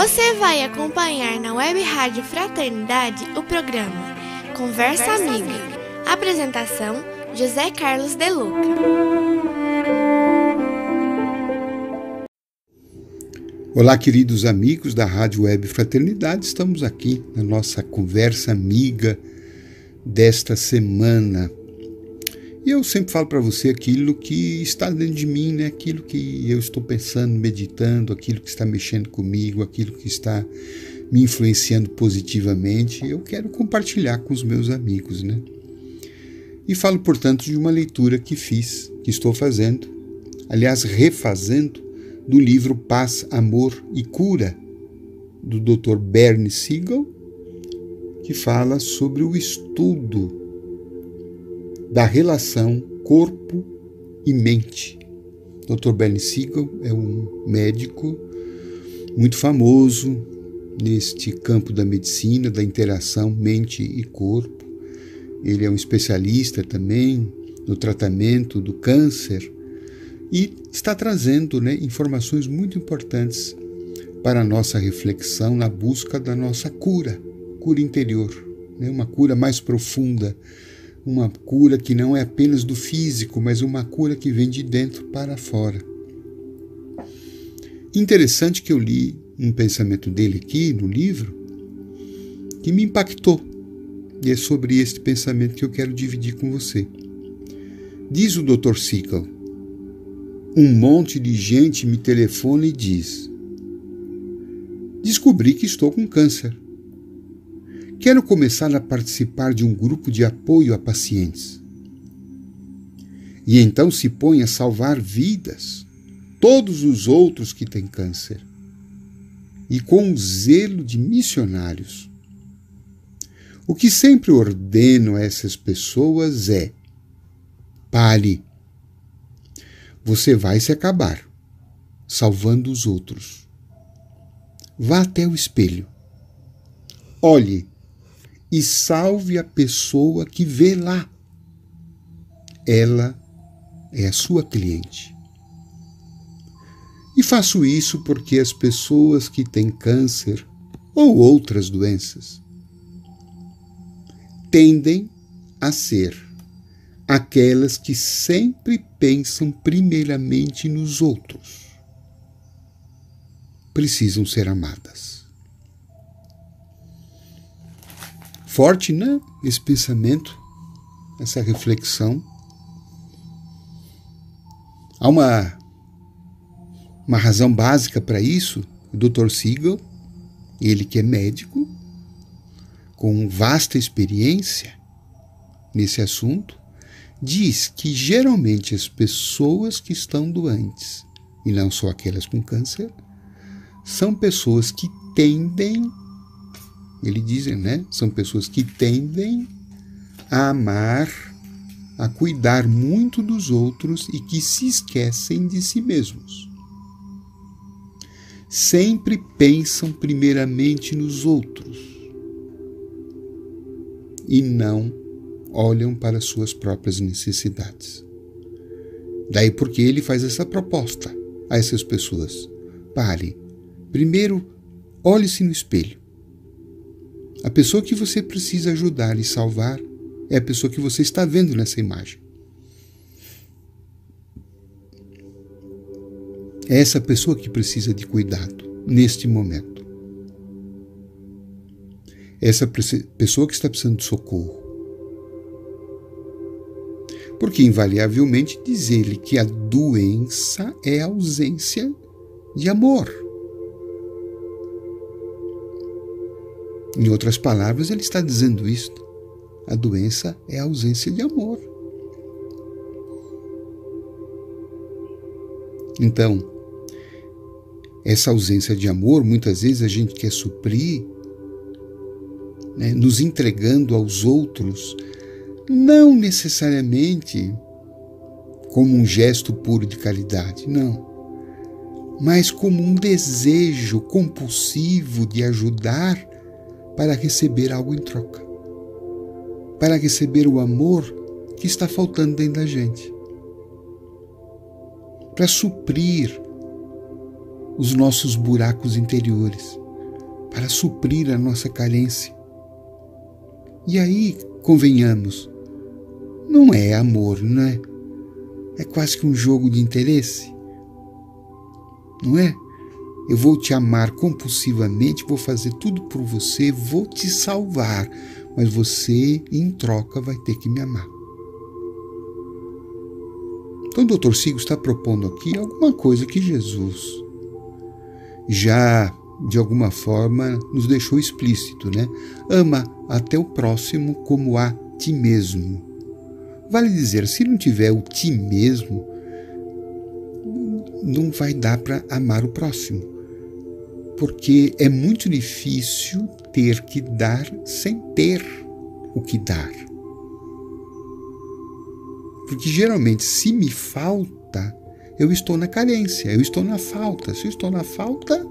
Você vai acompanhar na Web Rádio Fraternidade o programa Conversa, Conversa Amiga. Amiga. Apresentação: José Carlos De Luca. Olá, queridos amigos da Rádio Web Fraternidade. Estamos aqui na nossa conversa amiga desta semana. E eu sempre falo para você aquilo que está dentro de mim, né? aquilo que eu estou pensando, meditando, aquilo que está mexendo comigo, aquilo que está me influenciando positivamente. Eu quero compartilhar com os meus amigos. Né? E falo, portanto, de uma leitura que fiz, que estou fazendo, aliás, refazendo, do livro Paz, Amor e Cura, do Dr. Bernie Siegel, que fala sobre o estudo da relação corpo e mente. Dr. Bernie Siegel é um médico muito famoso neste campo da medicina, da interação mente e corpo. Ele é um especialista também no tratamento do câncer e está trazendo né, informações muito importantes para a nossa reflexão na busca da nossa cura, cura interior, né, uma cura mais profunda uma cura que não é apenas do físico, mas uma cura que vem de dentro para fora. Interessante que eu li um pensamento dele aqui no livro que me impactou. E é sobre este pensamento que eu quero dividir com você. Diz o Dr. Sickle: Um monte de gente me telefona e diz: Descobri que estou com câncer. Quero começar a participar de um grupo de apoio a pacientes. E então se põe a salvar vidas, todos os outros que têm câncer, e com o zelo de missionários. O que sempre ordeno a essas pessoas é: pare. Você vai se acabar, salvando os outros. Vá até o espelho. Olhe e salve a pessoa que vê lá. Ela é a sua cliente. E faço isso porque as pessoas que têm câncer ou outras doenças tendem a ser aquelas que sempre pensam primeiramente nos outros. Precisam ser amadas. Forte, né? Esse pensamento, essa reflexão. Há uma, uma razão básica para isso. O Dr. Siegel, ele que é médico, com vasta experiência nesse assunto, diz que geralmente as pessoas que estão doentes, e não só aquelas com câncer, são pessoas que tendem ele diz, né? São pessoas que tendem a amar, a cuidar muito dos outros e que se esquecem de si mesmos. Sempre pensam primeiramente nos outros e não olham para suas próprias necessidades. Daí porque ele faz essa proposta a essas pessoas. Pare. Primeiro, olhe-se no espelho. A pessoa que você precisa ajudar e salvar é a pessoa que você está vendo nessa imagem. É essa pessoa que precisa de cuidado neste momento. Essa pessoa que está precisando de socorro. Porque, invariavelmente, diz ele que a doença é a ausência de amor. Em outras palavras, ele está dizendo isto. A doença é a ausência de amor. Então, essa ausência de amor, muitas vezes a gente quer suprir, né, nos entregando aos outros, não necessariamente como um gesto puro de caridade, não, mas como um desejo compulsivo de ajudar para receber algo em troca, para receber o amor que está faltando dentro da gente, para suprir os nossos buracos interiores, para suprir a nossa carência. E aí, convenhamos, não é amor, não é? É quase que um jogo de interesse. Não é? Eu vou te amar compulsivamente, vou fazer tudo por você, vou te salvar, mas você, em troca, vai ter que me amar. Então, o doutor Sigo está propondo aqui alguma coisa que Jesus já, de alguma forma, nos deixou explícito, né? Ama até o próximo como a ti mesmo. Vale dizer, se não tiver o ti mesmo, não vai dar para amar o próximo. Porque é muito difícil ter que dar sem ter o que dar. Porque geralmente, se me falta, eu estou na carência, eu estou na falta. Se eu estou na falta,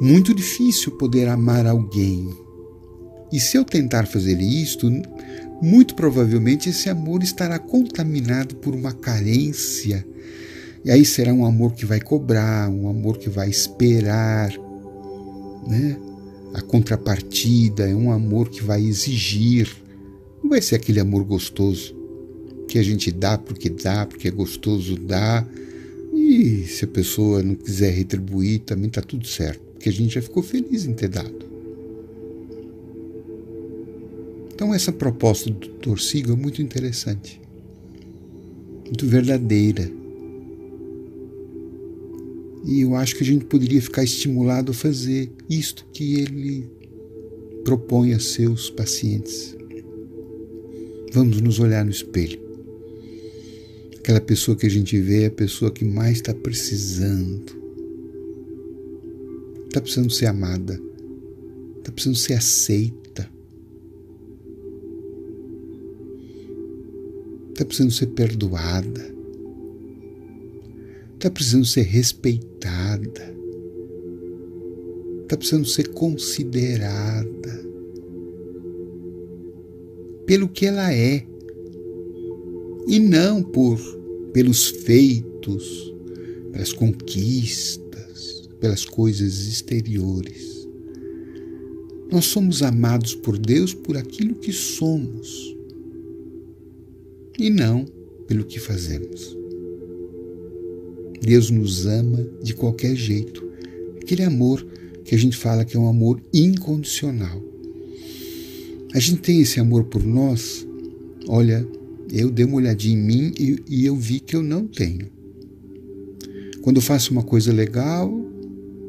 muito difícil poder amar alguém. E se eu tentar fazer isto, muito provavelmente esse amor estará contaminado por uma carência. E aí será um amor que vai cobrar, um amor que vai esperar, né? A contrapartida é um amor que vai exigir. Não vai ser aquele amor gostoso que a gente dá porque dá, porque é gostoso dar. E se a pessoa não quiser retribuir, também está tudo certo, porque a gente já ficou feliz em ter dado. Então, essa proposta do Dr. Sigo é muito interessante, muito verdadeira. E eu acho que a gente poderia ficar estimulado a fazer isto que ele propõe a seus pacientes. Vamos nos olhar no espelho. Aquela pessoa que a gente vê é a pessoa que mais está precisando. Está precisando ser amada. Está precisando ser aceita está precisando ser perdoada, está precisando ser respeitada, está precisando ser considerada pelo que ela é e não por pelos feitos, pelas conquistas, pelas coisas exteriores. Nós somos amados por Deus por aquilo que somos e não pelo que fazemos. Deus nos ama de qualquer jeito. Aquele amor que a gente fala que é um amor incondicional. A gente tem esse amor por nós. Olha, eu dei uma olhadinha em mim e, e eu vi que eu não tenho. Quando eu faço uma coisa legal,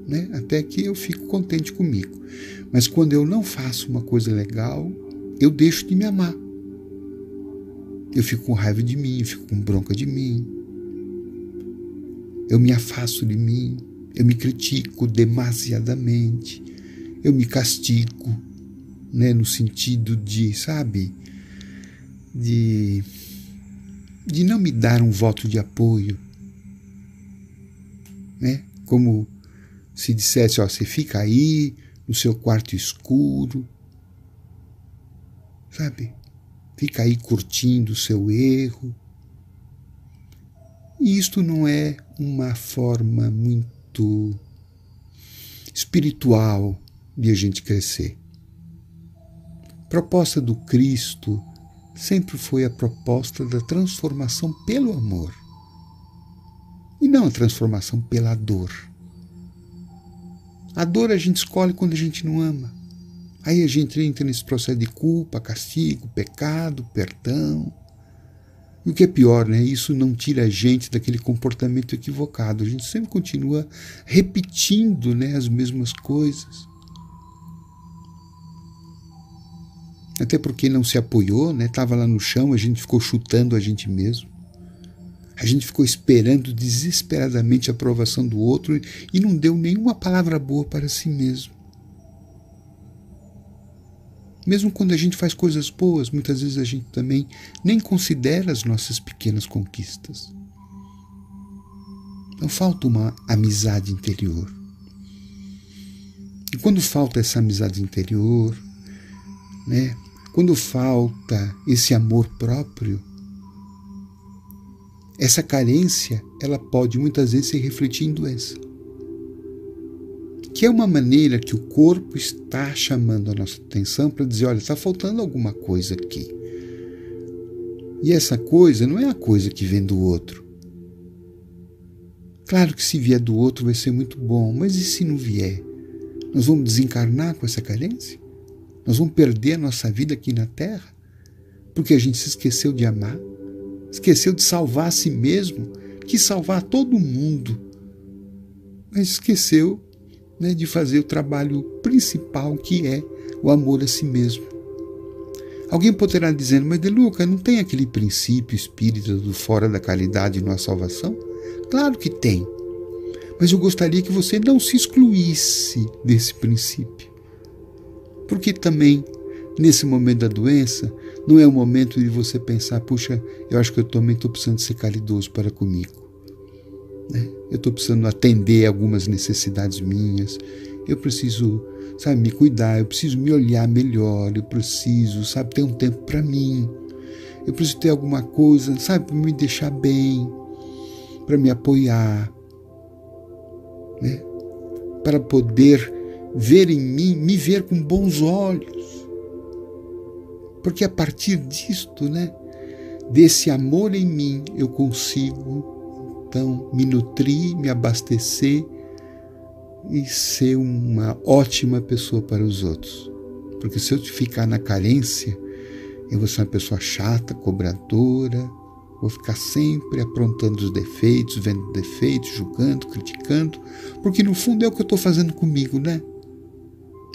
né, até que eu fico contente comigo. Mas quando eu não faço uma coisa legal, eu deixo de me amar. Eu fico com raiva de mim, fico com bronca de mim. Eu me afasto de mim, eu me critico demasiadamente, eu me castigo, né, no sentido de, sabe, de de não me dar um voto de apoio, né? Como se dissesse, ó, você fica aí no seu quarto escuro, sabe? fica aí curtindo o seu erro. E isto não é uma forma muito espiritual de a gente crescer. A proposta do Cristo sempre foi a proposta da transformação pelo amor e não a transformação pela dor. A dor a gente escolhe quando a gente não ama. Aí a gente entra nesse processo de culpa, castigo, pecado, perdão. E o que é pior, né? Isso não tira a gente daquele comportamento equivocado. A gente sempre continua repetindo né, as mesmas coisas. Até porque não se apoiou, né? Lá no chão, a gente ficou chutando a gente mesmo. A gente ficou esperando desesperadamente a aprovação do outro e não deu nenhuma palavra boa para si mesmo. Mesmo quando a gente faz coisas boas, muitas vezes a gente também nem considera as nossas pequenas conquistas. Então falta uma amizade interior. E quando falta essa amizade interior, né? Quando falta esse amor próprio, essa carência, ela pode muitas vezes se refletir em doença. Que é uma maneira que o corpo está chamando a nossa atenção para dizer: olha, está faltando alguma coisa aqui. E essa coisa não é a coisa que vem do outro. Claro que se vier do outro vai ser muito bom, mas e se não vier? Nós vamos desencarnar com essa carência? Nós vamos perder a nossa vida aqui na Terra? Porque a gente se esqueceu de amar? Esqueceu de salvar a si mesmo? Quis salvar todo mundo, mas esqueceu né, de fazer o trabalho principal que é o amor a si mesmo. Alguém poderá dizer, mas de Luca, não tem aquele princípio espírita do fora da caridade na salvação? Claro que tem. Mas eu gostaria que você não se excluísse desse princípio. Porque também, nesse momento da doença, não é o momento de você pensar, puxa, eu acho que eu também estou precisando ser caridoso para comigo. Né? Eu estou precisando atender algumas necessidades minhas. Eu preciso, sabe, me cuidar. Eu preciso me olhar melhor. Eu preciso, sabe, ter um tempo para mim. Eu preciso ter alguma coisa, sabe, para me deixar bem, para me apoiar, né? Para poder ver em mim, me ver com bons olhos. Porque a partir disto, né, desse amor em mim, eu consigo então me nutrir, me abastecer e ser uma ótima pessoa para os outros. Porque se eu ficar na carência, eu vou ser uma pessoa chata, cobradora, vou ficar sempre aprontando os defeitos, vendo defeitos, julgando, criticando, porque no fundo é o que eu estou fazendo comigo, né?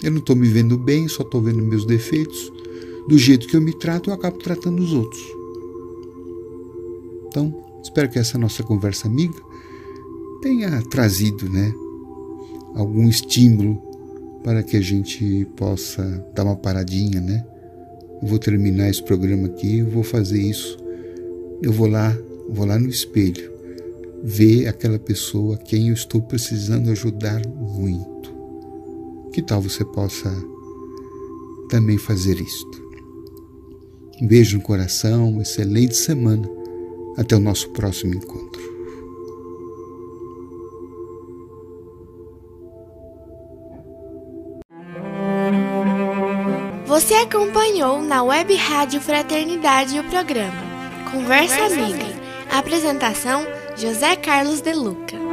Eu não estou me vendo bem, só estou vendo meus defeitos. Do jeito que eu me trato, eu acabo tratando os outros. Então, Espero que essa nossa conversa amiga tenha trazido, né, algum estímulo para que a gente possa dar uma paradinha, né? Eu vou terminar esse programa aqui, eu vou fazer isso. Eu vou lá, vou lá no espelho, ver aquela pessoa a quem eu estou precisando ajudar muito. Que tal você possa também fazer isto? Um beijo no coração, excelente semana até o nosso próximo encontro. Você acompanhou na Web Rádio Fraternidade o programa Conversa, Conversa Amiga. Amiga. Apresentação José Carlos de Luca.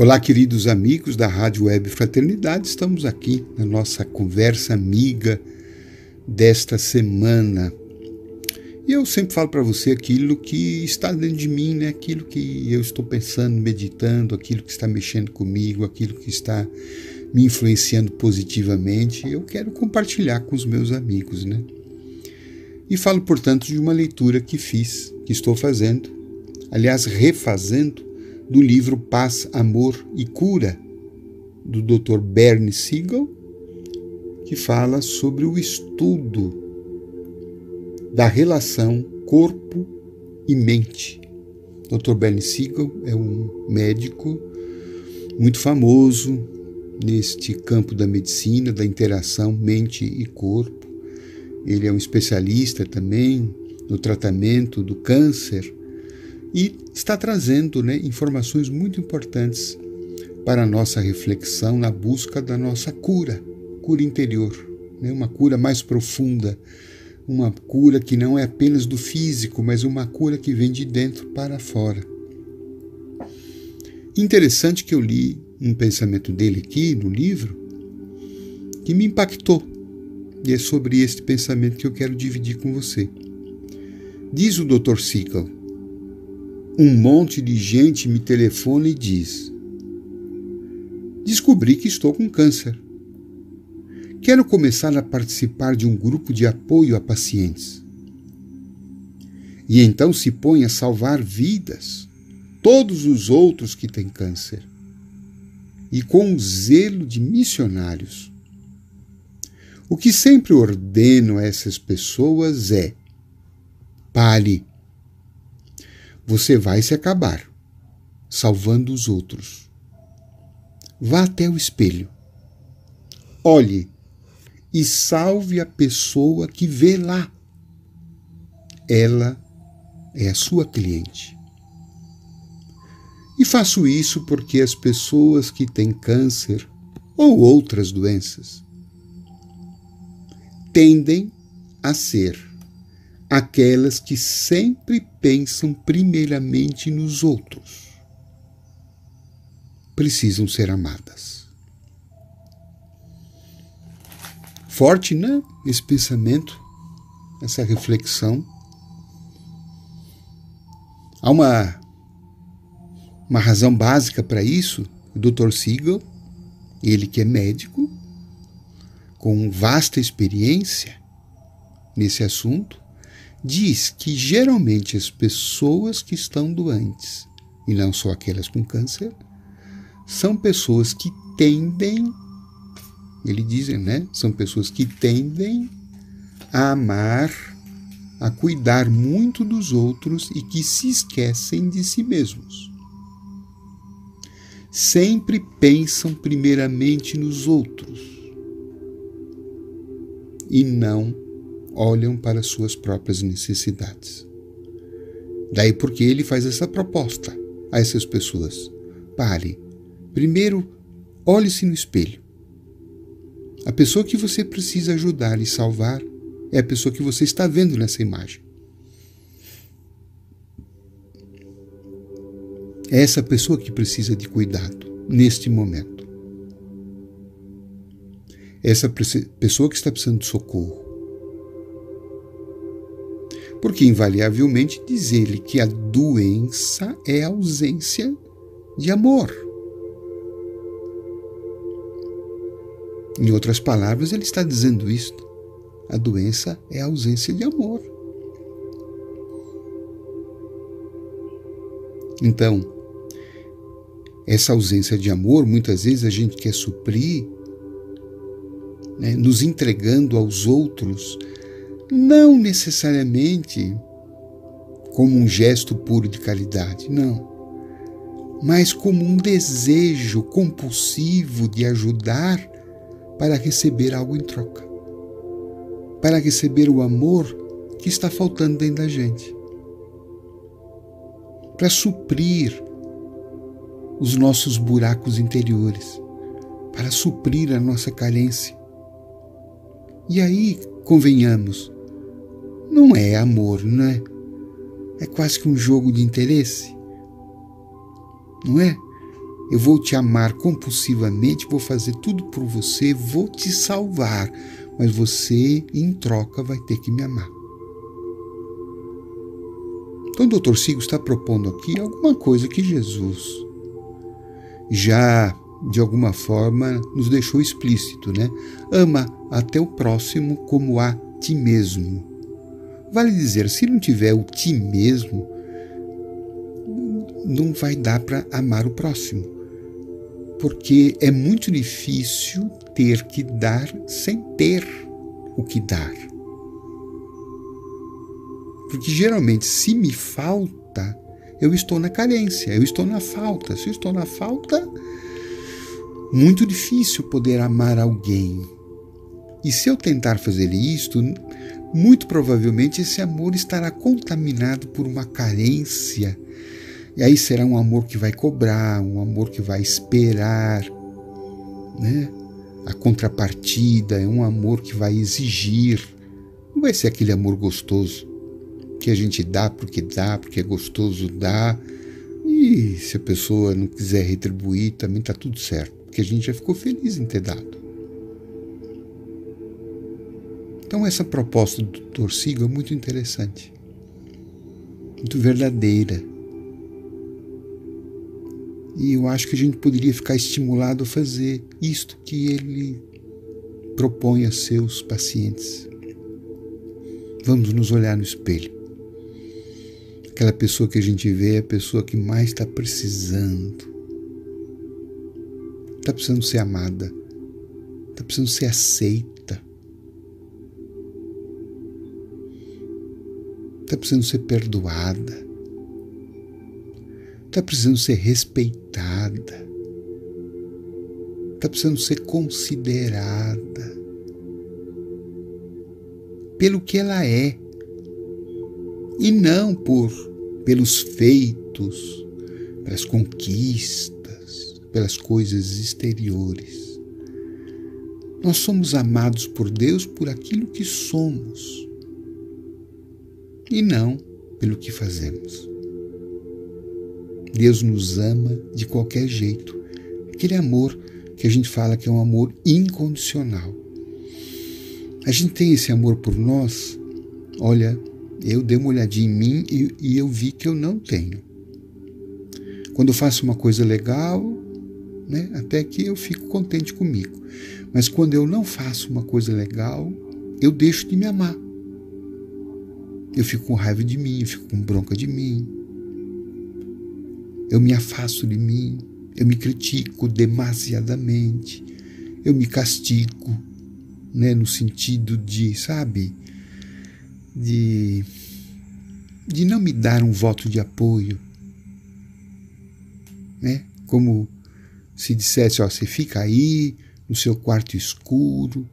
Olá, queridos amigos da Rádio Web Fraternidade, estamos aqui na nossa conversa amiga desta semana. E eu sempre falo para você aquilo que está dentro de mim, né? aquilo que eu estou pensando, meditando, aquilo que está mexendo comigo, aquilo que está me influenciando positivamente. Eu quero compartilhar com os meus amigos. Né? E falo, portanto, de uma leitura que fiz, que estou fazendo, aliás, refazendo do livro Paz, Amor e Cura, do Dr. Bernie Siegel, que fala sobre o estudo da relação corpo e mente. Dr. Bernie Siegel é um médico muito famoso neste campo da medicina, da interação mente e corpo. Ele é um especialista também no tratamento do câncer e está trazendo né, informações muito importantes para a nossa reflexão na busca da nossa cura, cura interior, né, uma cura mais profunda, uma cura que não é apenas do físico, mas uma cura que vem de dentro para fora. Interessante que eu li um pensamento dele aqui no livro que me impactou. E é sobre este pensamento que eu quero dividir com você. Diz o Dr. Siegel: um monte de gente me telefona e diz: Descobri que estou com câncer. Quero começar a participar de um grupo de apoio a pacientes. E então se põe a salvar vidas, todos os outros que têm câncer, e com o zelo de missionários. O que sempre ordeno a essas pessoas é: pare você vai se acabar, salvando os outros. Vá até o espelho. Olhe e salve a pessoa que vê lá. Ela é a sua cliente. E faço isso porque as pessoas que têm câncer ou outras doenças tendem a ser aquelas que sempre pensam primeiramente nos outros. Precisam ser amadas. Forte, né? Esse pensamento, essa reflexão. Há uma, uma razão básica para isso. O Dr. Siegel, ele que é médico, com vasta experiência nesse assunto, diz que geralmente as pessoas que estão doentes, e não só aquelas com câncer, são pessoas que tendem, ele diz, né? São pessoas que tendem a amar, a cuidar muito dos outros e que se esquecem de si mesmos. Sempre pensam primeiramente nos outros e não olham para suas próprias necessidades. Daí porque ele faz essa proposta a essas pessoas. Pare. Primeiro, olhe-se no espelho. A pessoa que você precisa ajudar e salvar é a pessoa que você está vendo nessa imagem. É essa pessoa que precisa de cuidado neste momento. Essa pessoa que está precisando de socorro. Porque, invariavelmente, diz ele que a doença é a ausência de amor. Em outras palavras, ele está dizendo isto. A doença é a ausência de amor. Então, essa ausência de amor, muitas vezes a gente quer suprir, né, nos entregando aos outros não necessariamente como um gesto puro de caridade, não, mas como um desejo compulsivo de ajudar para receber algo em troca, para receber o amor que está faltando dentro da gente, para suprir os nossos buracos interiores, para suprir a nossa carência. E aí, convenhamos, não é amor, não é? É quase que um jogo de interesse. Não é? Eu vou te amar compulsivamente, vou fazer tudo por você, vou te salvar, mas você, em troca, vai ter que me amar. Então, o doutor Sigo está propondo aqui alguma coisa que Jesus já, de alguma forma, nos deixou explícito, né? Ama até o próximo como a ti mesmo. Vale dizer, se não tiver o ti mesmo, não vai dar para amar o próximo. Porque é muito difícil ter que dar sem ter o que dar. Porque geralmente, se me falta, eu estou na carência, eu estou na falta. Se eu estou na falta, muito difícil poder amar alguém. E se eu tentar fazer isto, muito provavelmente esse amor estará contaminado por uma carência. E aí será um amor que vai cobrar, um amor que vai esperar, né? A contrapartida é um amor que vai exigir. Não vai ser aquele amor gostoso que a gente dá porque dá, porque é gostoso dar. E se a pessoa não quiser retribuir, também está tudo certo, porque a gente já ficou feliz em ter dado. Então, essa proposta do Dr. Sigo é muito interessante, muito verdadeira. E eu acho que a gente poderia ficar estimulado a fazer isto que ele propõe a seus pacientes. Vamos nos olhar no espelho. Aquela pessoa que a gente vê é a pessoa que mais está precisando. Está precisando ser amada. Está precisando ser aceita. Está precisando ser perdoada. Está precisando ser respeitada. Está precisando ser considerada pelo que ela é e não por pelos feitos, pelas conquistas, pelas coisas exteriores. Nós somos amados por Deus por aquilo que somos e não pelo que fazemos. Deus nos ama de qualquer jeito. Aquele amor que a gente fala que é um amor incondicional. A gente tem esse amor por nós, olha, eu dei uma olhadinha em mim e, e eu vi que eu não tenho. Quando eu faço uma coisa legal, né, até que eu fico contente comigo. Mas quando eu não faço uma coisa legal, eu deixo de me amar. Eu fico com raiva de mim, eu fico com bronca de mim. Eu me afasto de mim, eu me critico demasiadamente, eu me castigo, né, no sentido de, sabe, de, de não me dar um voto de apoio, né? Como se dissesse, ó, você fica aí no seu quarto escuro,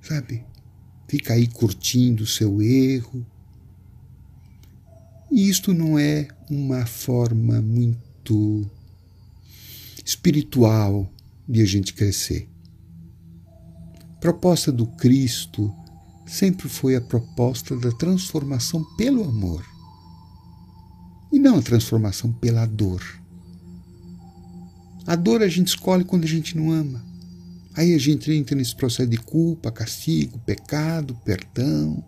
sabe? Fica aí curtindo o seu erro. E isto não é uma forma muito espiritual de a gente crescer. A proposta do Cristo sempre foi a proposta da transformação pelo amor e não a transformação pela dor. A dor a gente escolhe quando a gente não ama. Aí a gente entra nesse processo de culpa, castigo, pecado, perdão.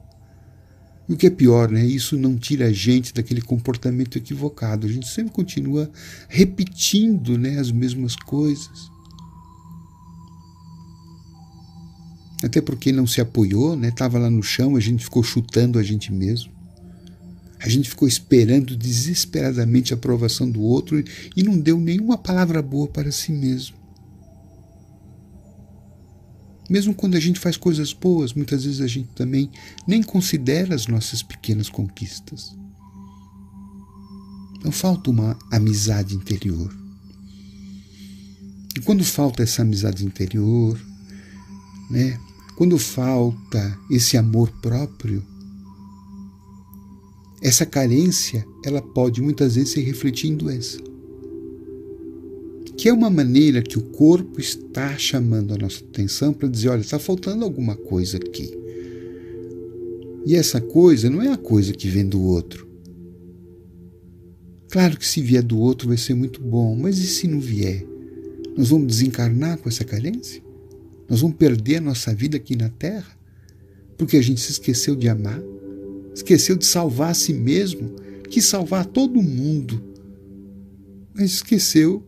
E o que é pior, né? Isso não tira a gente daquele comportamento equivocado. A gente sempre continua repetindo né, as mesmas coisas. Até porque não se apoiou, né? Tava lá no chão, a gente ficou chutando a gente mesmo. A gente ficou esperando desesperadamente a aprovação do outro e não deu nenhuma palavra boa para si mesmo. Mesmo quando a gente faz coisas boas, muitas vezes a gente também nem considera as nossas pequenas conquistas. Então falta uma amizade interior. E quando falta essa amizade interior, né, quando falta esse amor próprio, essa carência, ela pode muitas vezes se refletir em doença. Que é uma maneira que o corpo está chamando a nossa atenção para dizer, olha, está faltando alguma coisa aqui. E essa coisa não é a coisa que vem do outro. Claro que se vier do outro vai ser muito bom, mas e se não vier? Nós vamos desencarnar com essa carência? Nós vamos perder a nossa vida aqui na Terra? Porque a gente se esqueceu de amar? Esqueceu de salvar a si mesmo? Quis salvar todo mundo, mas esqueceu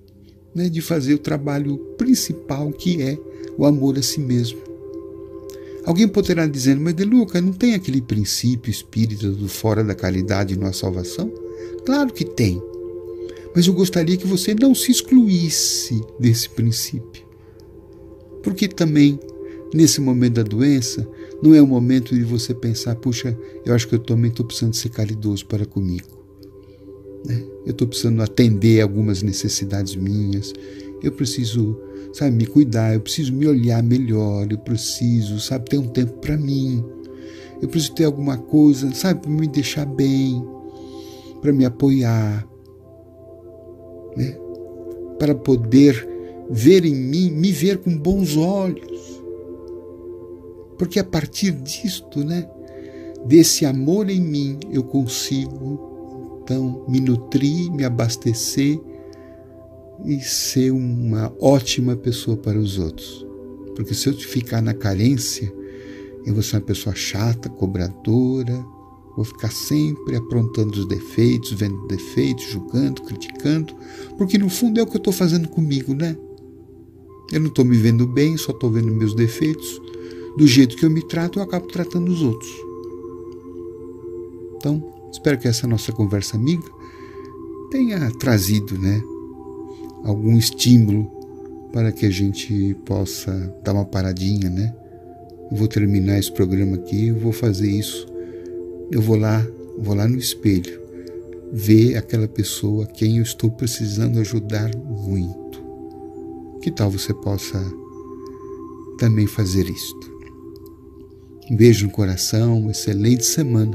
né, de fazer o trabalho principal que é o amor a si mesmo. Alguém poderá dizer, mas De Luca, não tem aquele princípio espírita do fora da caridade na salvação? Claro que tem. Mas eu gostaria que você não se excluísse desse princípio. Porque também, nesse momento da doença, não é o momento de você pensar, puxa, eu acho que eu também estou precisando ser caridoso para comigo. Né? Eu estou precisando atender algumas necessidades minhas. Eu preciso, sabe, me cuidar. Eu preciso me olhar melhor. Eu preciso, sabe, ter um tempo para mim. Eu preciso ter alguma coisa, sabe, para me deixar bem para me apoiar, né? para poder ver em mim, me ver com bons olhos. Porque a partir disto, né, desse amor em mim, eu consigo então me nutrir, me abastecer e ser uma ótima pessoa para os outros. Porque se eu ficar na carência, eu vou ser uma pessoa chata, cobradora, Vou ficar sempre aprontando os defeitos, vendo defeitos, julgando, criticando, porque no fundo é o que eu estou fazendo comigo, né? Eu não estou me vendo bem, só estou vendo meus defeitos. Do jeito que eu me trato, eu acabo tratando os outros. Então, espero que essa nossa conversa amiga tenha trazido, né, algum estímulo para que a gente possa dar uma paradinha, né? Eu vou terminar esse programa aqui, eu vou fazer isso eu vou lá, vou lá no espelho, ver aquela pessoa a quem eu estou precisando ajudar muito. Que tal você possa também fazer isto? Um beijo no coração, excelente semana.